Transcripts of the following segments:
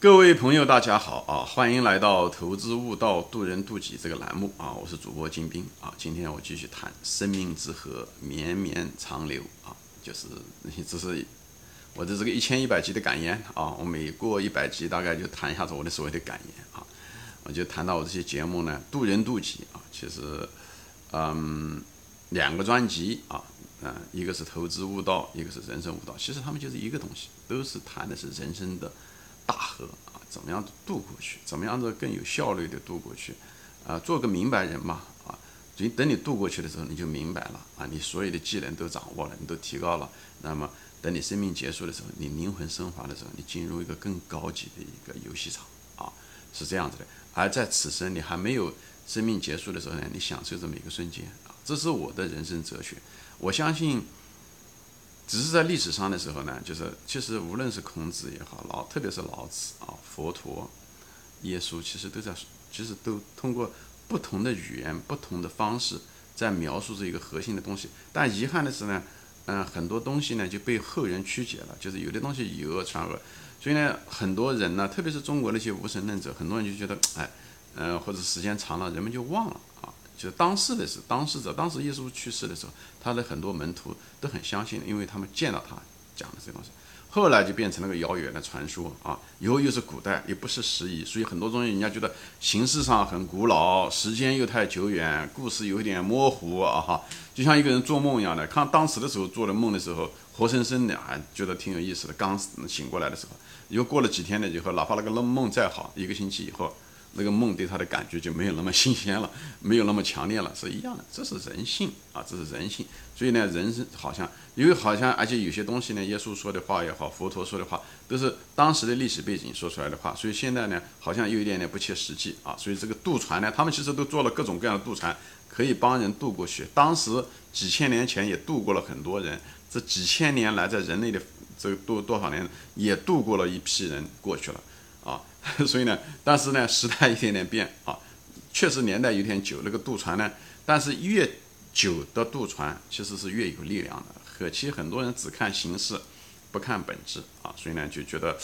各位朋友，大家好啊！欢迎来到《投资悟道，渡人渡己》这个栏目啊！我是主播金兵啊！今天我继续谈“生命之河绵绵长流”啊，就是这是我的这个一千一百集的感言啊！我每过一百集，大概就谈一下子我的所谓的感言啊！我就谈到我这些节目呢，渡人渡己啊，其实嗯，两个专辑啊，嗯，一个是投资悟道，一个是人生悟道，其实他们就是一个东西，都是谈的是人生的。大河啊，怎么样渡过去？怎么样子更有效率的渡过去？啊，做个明白人嘛啊！所等你渡过去的时候，你就明白了啊，你所有的技能都掌握了，你都提高了。那么，等你生命结束的时候，你灵魂升华的时候，你进入一个更高级的一个游戏场啊，是这样子的。而在此生你还没有生命结束的时候呢，你享受这么一个瞬间啊，这是我的人生哲学。我相信。只是在历史上的时候呢，就是其实无论是孔子也好，老特别是老子啊，佛陀、耶稣，其实都在，其实都通过不同的语言、不同的方式在描述这一个核心的东西。但遗憾的是呢，嗯，很多东西呢就被后人曲解了，就是有的东西以讹传讹，所以呢，很多人呢，特别是中国那些无神论者，很多人就觉得，哎，嗯，或者时间长了，人们就忘了啊。就是当时的是当事者，当时耶稣去世的时候，他的很多门徒都很相信，因为他们见到他讲的这些东西。后来就变成了个遥远的传说啊，以后又是古代，又不是时宜，所以很多东西人家觉得形式上很古老，时间又太久远，故事有点模糊啊哈，就像一个人做梦一样的。看当时的时候做的梦的时候，活生生的还觉得挺有意思的，刚醒过来的时候，又过了几天了以后，哪怕那个梦梦再好，一个星期以后。那个梦对他的感觉就没有那么新鲜了，没有那么强烈了，是一样的。这是人性啊，这是人性。所以呢，人生好像因为好像，而且有些东西呢，耶稣说的话也好，佛陀说的话，都是当时的历史背景说出来的话。所以现在呢，好像有一点点不切实际啊。所以这个渡船呢，他们其实都做了各种各样的渡船，可以帮人渡过去。当时几千年前也渡过了很多人，这几千年来在人类的这多多少年也渡过了一批人过去了。所以呢，但是呢，时代一点点变啊，确实年代有点久，那个渡船呢，但是越久的渡船其实是越有力量的。可惜很多人只看形式，不看本质啊，所以呢就觉得，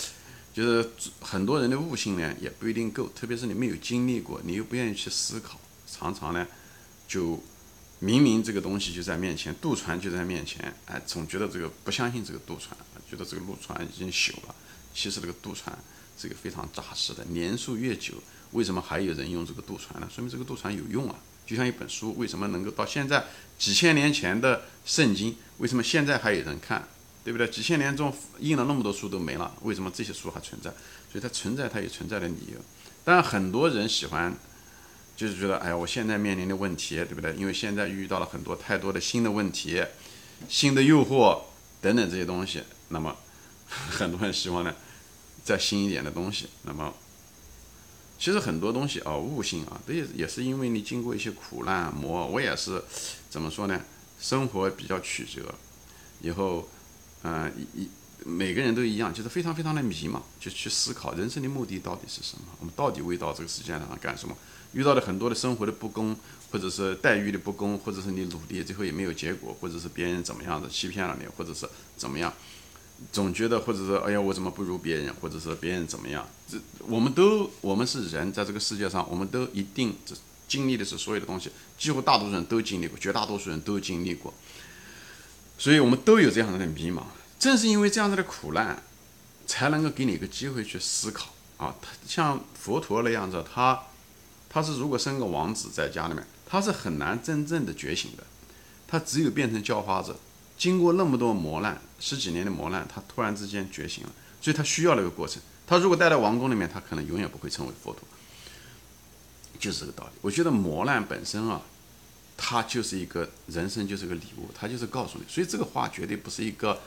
就是很多人的悟性呢也不一定够，特别是你没有经历过，你又不愿意去思考，常常呢就明明这个东西就在面前，渡船就在面前，哎，总觉得这个不相信这个渡船，觉得这个渡船已经朽了，其实这个渡船。这个非常扎实的，年数越久，为什么还有人用这个渡船呢？说明这个渡船有用啊！就像一本书，为什么能够到现在几千年前的圣经，为什么现在还有人看，对不对？几千年中印了那么多书都没了，为什么这些书还存在？所以它存在，它有存在的理由。但很多人喜欢，就是觉得，哎呀，我现在面临的问题，对不对？因为现在遇到了很多太多的新的问题、新的诱惑等等这些东西，那么 很多人希望呢？再新一点的东西，那么其实很多东西啊，悟性啊，这也也是因为你经过一些苦难磨。我也是怎么说呢？生活比较曲折，以后，嗯，一每个人都一样，就是非常非常的迷茫，就去思考人生的目的到底是什么？我们到底为到这个世界上干什么？遇到了很多的生活的不公，或者是待遇的不公，或者是你努力最后也没有结果，或者是别人怎么样的欺骗了你，或者是怎么样？总觉得，或者说，哎呀，我怎么不如别人，或者说别人怎么样？这我们都，我们是人，在这个世界上，我们都一定这经历的是所有的东西，几乎大多数人都经历过，绝大多数人都经历过，所以我们都有这样子的迷茫。正是因为这样子的苦难，才能够给你一个机会去思考啊。他像佛陀那样子，他他是如果生个王子在家里面，他是很难真正的觉醒的，他只有变成叫花子。经过那么多磨难，十几年的磨难，他突然之间觉醒了，所以他需要那个过程。他如果待在王宫里面，他可能永远不会成为佛陀，就是这个道理。我觉得磨难本身啊，它就是一个人生，就是个礼物，它就是告诉你。所以这个话绝对不是一个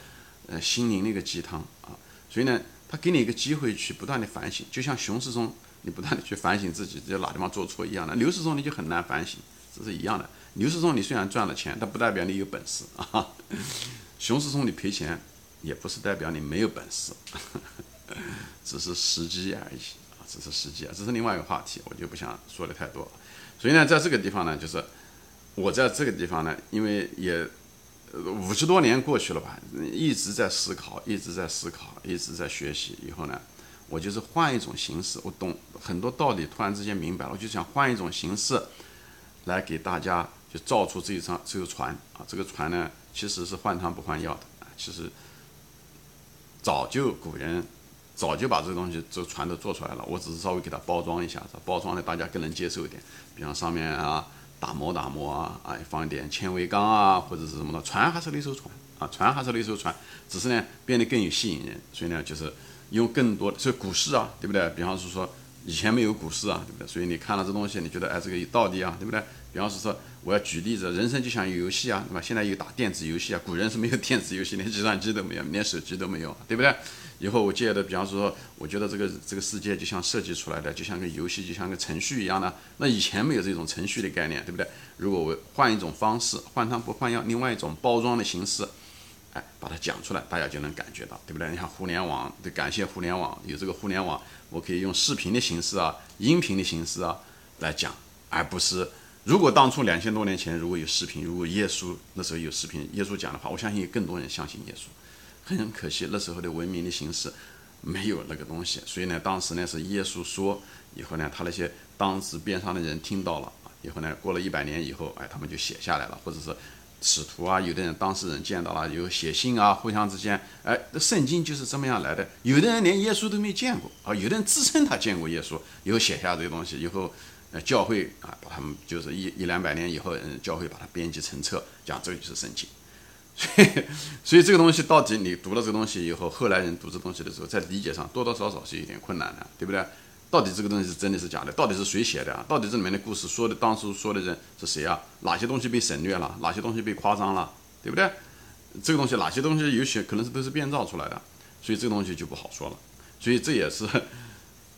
呃心灵的一个鸡汤啊。所以呢，他给你一个机会去不断的反省，就像熊市中你不断的去反省自己在哪地方做错一样的，牛市中你就很难反省，这是一样的。牛市中你虽然赚了钱，但不代表你有本事啊。熊市中你赔钱，也不是代表你没有本事，只是时机而已啊，只是时机啊，这是另外一个话题，我就不想说的太多。所以呢，在这个地方呢，就是我在这个地方呢，因为也五十多年过去了吧，一直在思考，一直在思考，一直在学习。以后呢，我就是换一种形式，我懂很多道理，突然之间明白了，我就想换一种形式来给大家就造出这一张这个船啊，这个船呢其实是换汤不换药的啊，其实早就古人早就把这个东西这船都做出来了，我只是稍微给它包装一下，包装的大家更能接受一点，比方上面啊打磨打磨啊，哎放一点纤维钢啊或者是什么的，船还是那艘船啊，船还是那艘船，只是呢变得更有吸引人，所以呢就是。用更多，所以股市啊，对不对？比方是说，以前没有股市啊，对不对？所以你看了这东西，你觉得哎，这个有道理啊，对不对？比方是说，我要举例子，人生就像游戏啊，对吧？现在有打电子游戏啊，古人是没有电子游戏，连计算机都没有，连手机都没有，对不对？以后我借的，比方说，我觉得这个这个世界就像设计出来的，就像个游戏，就像个程序一样的。那以前没有这种程序的概念，对不对？如果我换一种方式，换汤不换药，另外一种包装的形式。哎，把它讲出来，大家就能感觉到，对不对？你看互联网，得感谢互联网，有这个互联网，我可以用视频的形式啊，音频的形式啊来讲，而不是如果当初两千多年前如果有视频，如果耶稣那时候有视频，耶稣讲的话，我相信更多人相信耶稣。很可惜那时候的文明的形式没有那个东西，所以呢，当时呢是耶稣说，以后呢他那些当时边上的人听到了，以后呢过了一百年以后，哎，他们就写下来了，或者是。使徒啊，有的人当事人见到了，有写信啊，互相之间，哎，圣经就是这么样来的。有的人连耶稣都没见过啊，有的人自称他见过耶稣，以后写下这些东西，以后，呃，教会啊，把他们就是一一两百年以后，嗯，教会把它编辑成册，讲这个就是圣经。所以，所以这个东西到底你读了这个东西以后，后来人读这东西的时候，在理解上多多少少是有点困难的，对不对？到底这个东西是真的是假的？到底是谁写的啊？到底这里面的故事说的当初说的人是谁啊？哪些东西被省略了？哪些东西被夸张了？对不对？这个东西哪些东西有些可能是都是编造出来的，所以这个东西就不好说了。所以这也是，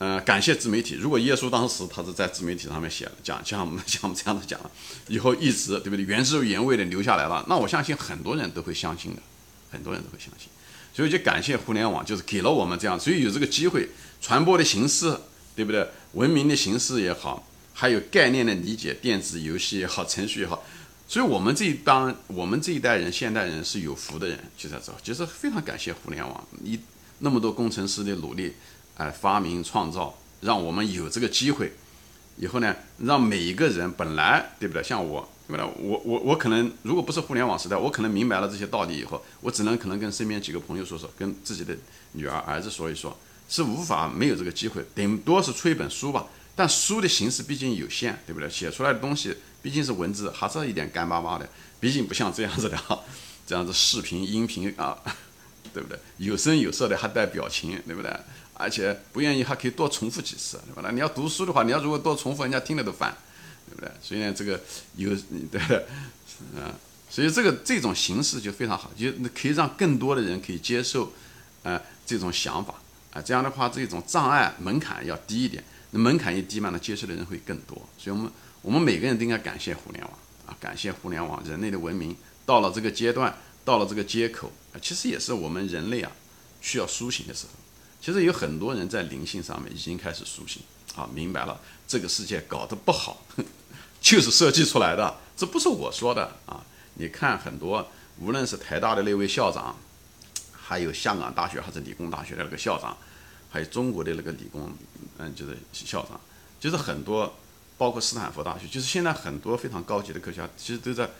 呃，感谢自媒体。如果耶稣当时他是在自媒体上面写了讲像我们 像我们这样子讲了，以后一直对不对？原汁原味的留下来了，那我相信很多人都会相信的，很多人都会相信。所以就感谢互联网，就是给了我们这样，所以有这个机会传播的形式。对不对？文明的形式也好，还有概念的理解，电子游戏也好，程序也好，所以我们这一帮，我们这一代人，现代人是有福的人，就在这，就是非常感谢互联网，你那么多工程师的努力，哎，发明创造，让我们有这个机会，以后呢，让每一个人本来对不对？像我，对不对？我我我可能如果不是互联网时代，我可能明白了这些道理以后，我只能可能跟身边几个朋友说说，跟自己的女儿儿子说一说。是无法没有这个机会，顶多是出一本书吧。但书的形式毕竟有限，对不对？写出来的东西毕竟是文字，还是一点干巴巴的。毕竟不像这样子的哈，这样子视频、音频啊，对不对？有声有色的，还带表情，对不对？而且不愿意还可以多重复几次，对吧？那你要读书的话，你要如果多重复，人家听了都烦，对不对？所以呢，这个有对，嗯，所以这个这种形式就非常好，就可以让更多的人可以接受，呃，这种想法。啊，这样的话，这种障碍门槛要低一点，那门槛一低嘛，那接受的人会更多。所以，我们我们每个人都应该感谢互联网啊，感谢互联网，人类的文明到了这个阶段，到了这个接口啊，其实也是我们人类啊需要苏醒的时候。其实有很多人在灵性上面已经开始苏醒啊，明白了这个世界搞得不好，就是设计出来的，这不是我说的啊。你看很多，无论是台大的那位校长。还有香港大学还是理工大学的那个校长，还有中国的那个理工，嗯，就是校长，就是很多，包括斯坦福大学，就是现在很多非常高级的科学家，其实都在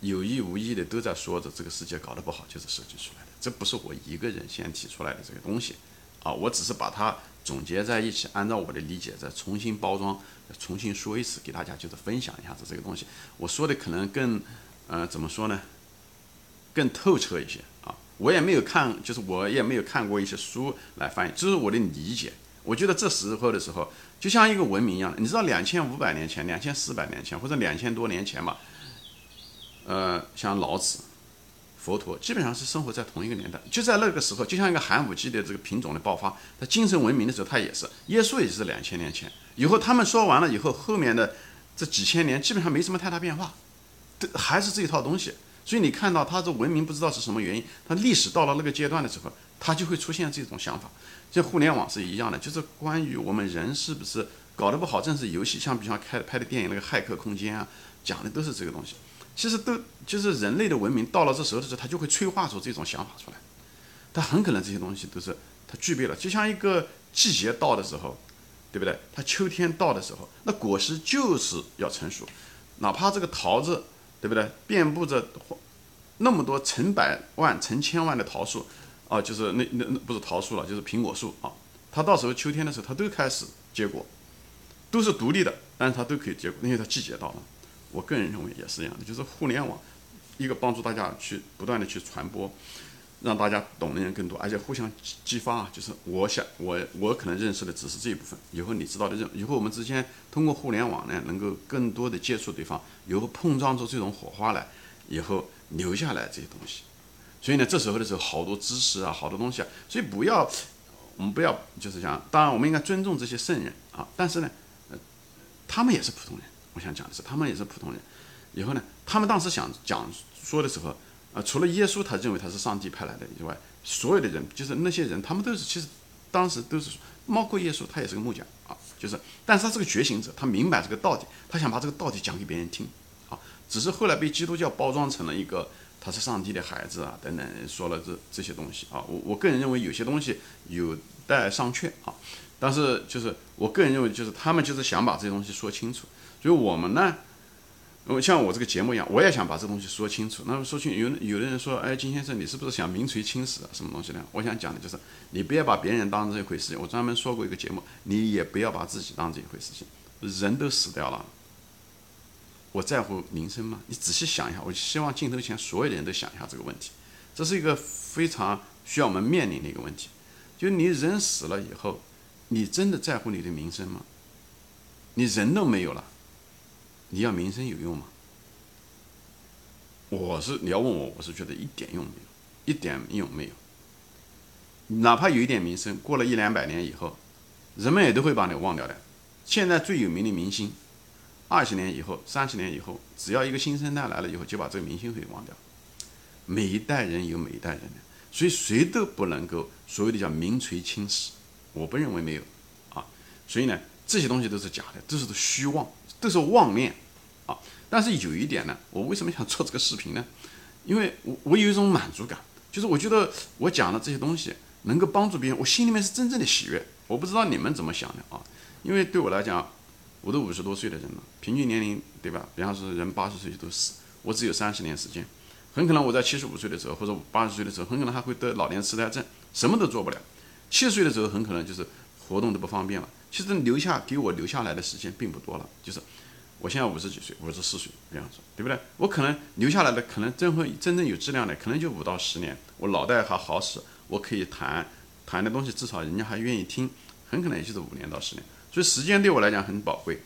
有意无意的都在说着这个世界搞得不好就是设计出来的，这不是我一个人先提出来的这个东西，啊，我只是把它总结在一起，按照我的理解再重新包装，重新说一次给大家，就是分享一下子这个东西。我说的可能更，呃，怎么说呢？更透彻一些啊。我也没有看，就是我也没有看过一些书来翻译，这是我的理解。我觉得这时候的时候，就像一个文明一样，你知道，两千五百年前、两千四百年前或者两千多年前吧，呃，像老子、佛陀，基本上是生活在同一个年代。就在那个时候，就像一个寒武纪的这个品种的爆发，他精神文明的时候，他也是。耶稣也是两千年前，以后他们说完了以后，后面的这几千年基本上没什么太大变化，都还是这一套东西。所以你看到他这文明不知道是什么原因，他历史到了那个阶段的时候，他就会出现这种想法。像互联网是一样的，就是关于我们人是不是搞得不好，正是游戏，像比方开拍的电影那个《骇客空间》啊，讲的都是这个东西。其实都就是人类的文明到了这时候的时候，它就会催化出这种想法出来。但很可能这些东西都是它具备了，就像一个季节到的时候，对不对？它秋天到的时候，那果实就是要成熟，哪怕这个桃子，对不对？遍布着那么多成百万、成千万的桃树，啊，就是那那那不是桃树了，就是苹果树啊。它到时候秋天的时候，它都开始结果，都是独立的，但是它都可以结果，因为它季节到了。我个人认为也是一样的，就是互联网，一个帮助大家去不断的去传播。让大家懂的人更多，而且互相激发啊！就是我想，我我可能认识的只是这一部分，以后你知道的认，以后我们之间通过互联网呢，能够更多的接触对方，以后碰撞出这种火花来，以后留下来这些东西。所以呢，这时候的时候，好多知识啊，好多东西啊，所以不要，我们不要就是讲，当然我们应该尊重这些圣人啊，但是呢，他们也是普通人。我想讲的是，他们也是普通人。以后呢，他们当时想讲说的时候。啊，除了耶稣，他认为他是上帝派来的以外，所有的人就是那些人，他们都是其实当时都是，包括耶稣，他也是个木匠啊，就是，但是他是个觉醒者，他明白这个道理，他想把这个道理讲给别人听啊，只是后来被基督教包装成了一个他是上帝的孩子啊等等，说了这这些东西啊，我我个人认为有些东西有待商榷啊，但是就是我个人认为就是他们就是想把这些东西说清楚，所以我们呢。我像我这个节目一样，我也想把这东西说清楚。那么说清，有有的人说，哎，金先生，你是不是想名垂青史啊？什么东西呢？我想讲的就是，你不要把别人当这一回事情。我专门说过一个节目，你也不要把自己当这一回事情。人都死掉了，我在乎名声吗？你仔细想一下。我希望镜头前所有的人都想一下这个问题。这是一个非常需要我们面临的一个问题。就你人死了以后，你真的在乎你的名声吗？你人都没有了。你要名声有用吗？我是你要问我，我是觉得一点用没有，一点用没有。哪怕有一点名声，过了一两百年以后，人们也都会把你忘掉的。现在最有名的明星，二十年以后、三十年以后，只要一个新生代来了以后，就把这个明星给忘掉。每一代人有每一代人的，所以谁都不能够所谓的叫名垂青史，我不认为没有啊。所以呢，这些东西都是假的，都是虚妄。都是妄念，啊！但是有一点呢，我为什么想做这个视频呢？因为我我有一种满足感，就是我觉得我讲的这些东西能够帮助别人，我心里面是真正的喜悦。我不知道你们怎么想的啊？因为对我来讲，我都五十多岁的人了，平均年龄对吧？比方说人八十岁都死，我只有三十年时间，很可能我在七十五岁的时候或者八十岁的时候，很可能还会得老年痴呆症，什么都做不了。七十岁的时候很可能就是活动都不方便了。其实留下给我留下来的时间并不多了，就是我现在五十几岁，五十四岁这样子，对不对？我可能留下来的可能真会真正有质量的，可能就五到十年，我脑袋还好使，我可以谈谈的东西，至少人家还愿意听，很可能也就是五年到十年。所以时间对我来讲很宝贵，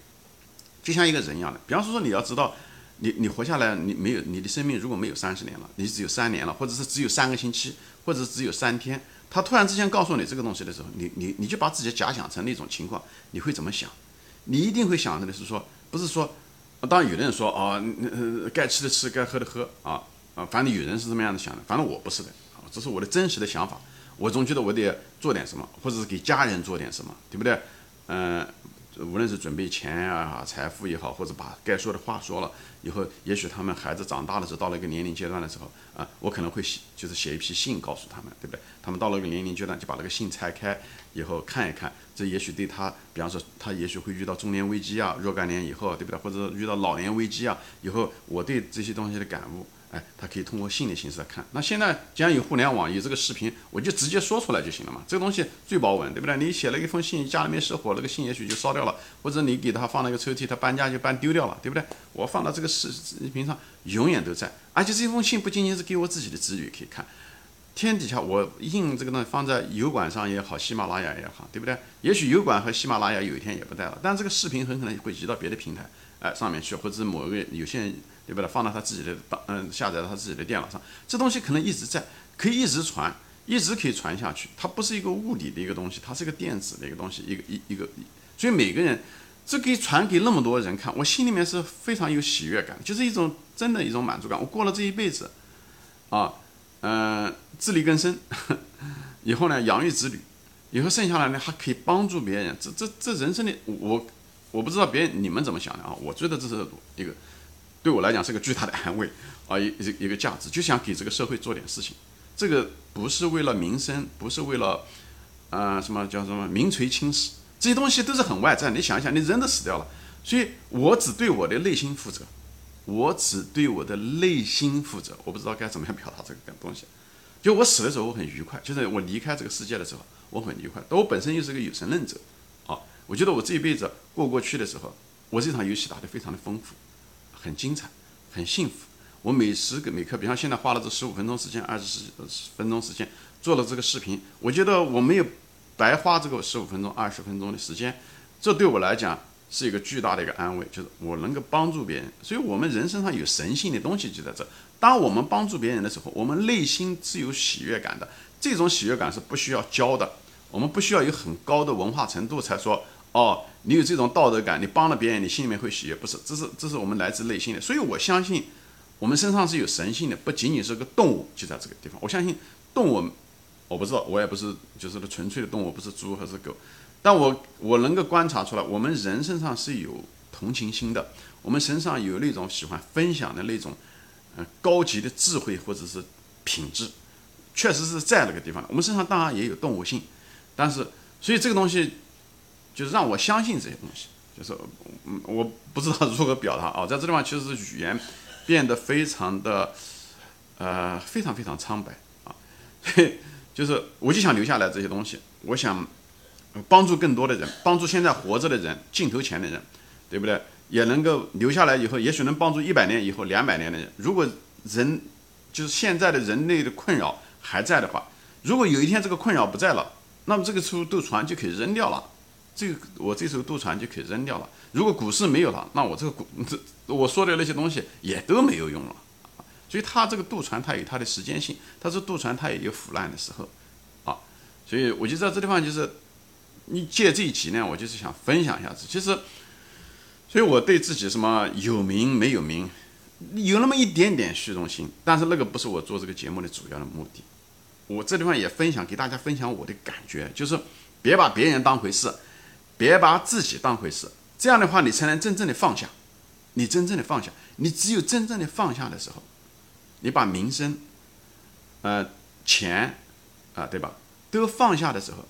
就像一个人一样的。比方说说你要知道，你你活下来，你没有你的生命如果没有三十年了，你只有三年了，或者是只有三个星期，或者是只有三天。他突然之间告诉你这个东西的时候，你你你就把自己假想成那种情况，你会怎么想？你一定会想的是说，不是说，当然有的人说啊，该吃的吃，该喝的喝啊啊，反正有人是这么样的想的，反正我不是的，这是我的真实的想法。我总觉得我得做点什么，或者是给家人做点什么，对不对？嗯。无论是准备钱啊、财富也好，或者把该说的话说了以后，也许他们孩子长大的时候，到了一个年龄阶段的时候，啊，我可能会写，就是写一批信告诉他们，对不对？他们到了一个年龄阶段，就把那个信拆开以后看一看，这也许对他，比方说他也许会遇到中年危机啊，若干年以后，对不对？或者遇到老年危机啊，以后我对这些东西的感悟。哎，他可以通过信的形式来看。那现在既然有互联网，有这个视频，我就直接说出来就行了嘛。这个东西最保稳，对不对？你写了一封信，家里面失火，那个信也许就烧掉了，或者你给他放了一个抽屉，他搬家就搬丢掉了，对不对？我放到这个视视频上，永远都在。而且这封信不仅仅是给我自己的子女可以看，天底下我印这个东西放在油管上也好，喜马拉雅也好，对不对？也许油管和喜马拉雅有一天也不在了，但这个视频很可能会移到别的平台。哎，上面去，或者某一个有些人，对不对？放到他自己的，嗯，下载到他自己的电脑上，这东西可能一直在，可以一直传，一直可以传下去。它不是一个物理的一个东西，它是一个电子的一个东西，一个一一个。所以每个人，这可以传给那么多人看，我心里面是非常有喜悦感，就是一种真的一种满足感。我过了这一辈子，啊，嗯，自力更生，以后呢，养育子女，以后剩下来呢，还可以帮助别人。这这这人生的我。我不知道别人你们怎么想的啊？我觉得这是一个对我来讲是个巨大的安慰啊，一一个价值，就想给这个社会做点事情。这个不是为了名声，不是为了呃，什么叫什么名垂青史，这些东西都是很外在。你想一想，你人都死掉了，所以我只对我的内心负责，我只对我的内心负责。我不知道该怎么样表达这个东西。就我死的时候，我很愉快；就是我离开这个世界的时候，我很愉快。但我本身又是个有神论者，我觉得我这一辈子过过去的时候，我这场游戏打得非常的丰富，很精彩，很幸福。我每时每刻，比方现在花了这十五分钟时间、二十分钟时间做了这个视频，我觉得我没有白花这个十五分钟、二十分钟的时间，这对我来讲是一个巨大的一个安慰，就是我能够帮助别人。所以，我们人身上有神性的东西就在这。当我们帮助别人的时候，我们内心是有喜悦感的。这种喜悦感是不需要教的，我们不需要有很高的文化程度才说哦，你有这种道德感，你帮了别人，你心里面会喜悦。不是，这是这是我们来自内心的。所以我相信，我们身上是有神性的，不仅仅是个动物，就在这个地方。我相信动物，我不知道，我也不是就是纯粹的动物，不是猪还是狗，但我我能够观察出来，我们人身上是有同情心的，我们身上有那种喜欢分享的那种。嗯，高级的智慧或者是品质，确实是在那个地方。我们身上当然也有动物性，但是，所以这个东西就是让我相信这些东西。就是，嗯，我不知道如何表达啊，在这地方其实是语言变得非常的，呃，非常非常苍白啊。所以，就是我就想留下来这些东西，我想帮助更多的人，帮助现在活着的人，镜头前的人，对不对？也能够留下来以后，也许能帮助一百年以后、两百年的人。如果人就是现在的人类的困扰还在的话，如果有一天这个困扰不在了，那么这个时候渡船就可以扔掉了。这个我这艘渡船就可以扔掉了。如果股市没有了，那我这个股这 我说的那些东西也都没有用了。所以它这个渡船它有它的时间性，它是渡船它也有腐烂的时候啊。所以我就在这地方就是你借这一集呢，我就是想分享一下子，其实。所以，我对自己什么有名没有名，有那么一点点虚荣心，但是那个不是我做这个节目的主要的目的。我这地方也分享给大家分享我的感觉，就是别把别人当回事，别把自己当回事，这样的话你才能真正的放下。你真正的放下，你只有真正的放下的时候，你把名声、呃钱啊，对吧，都放下的时候，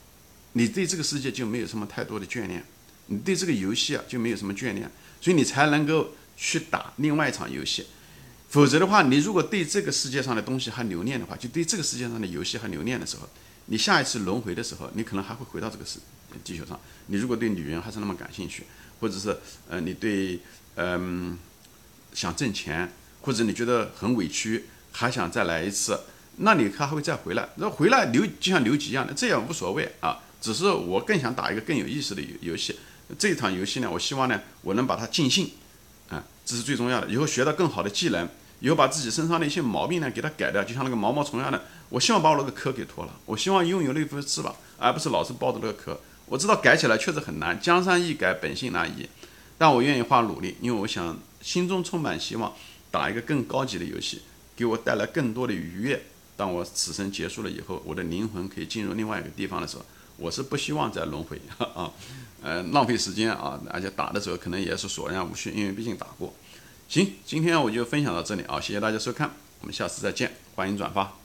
你对这个世界就没有什么太多的眷恋。你对这个游戏啊就没有什么眷恋，所以你才能够去打另外一场游戏。否则的话，你如果对这个世界上的东西还留恋的话，就对这个世界上的游戏还留恋的时候，你下一次轮回的时候，你可能还会回到这个世地球上。你如果对女人还是那么感兴趣，或者是呃你对嗯想挣钱，或者你觉得很委屈，还想再来一次，那你还会再回来。那回来留就像留级一样的，这也无所谓啊。只是我更想打一个更有意思的游游戏。这一场游戏呢，我希望呢，我能把它尽兴，啊，这是最重要的。以后学到更好的技能，以后把自己身上的一些毛病呢，给它改掉，就像那个毛毛虫一样的。我希望把我那个壳给脱了，我希望拥有那副翅膀，而不是老是抱着那个壳。我知道改起来确实很难，江山易改，本性难移，但我愿意花努力，因为我想心中充满希望，打一个更高级的游戏，给我带来更多的愉悦。当我此生结束了以后，我的灵魂可以进入另外一个地方的时候。我是不希望再轮回啊，呃，浪费时间啊，而且打的时候可能也是索然无趣，因为毕竟打过。行，今天我就分享到这里啊，谢谢大家收看，我们下次再见，欢迎转发。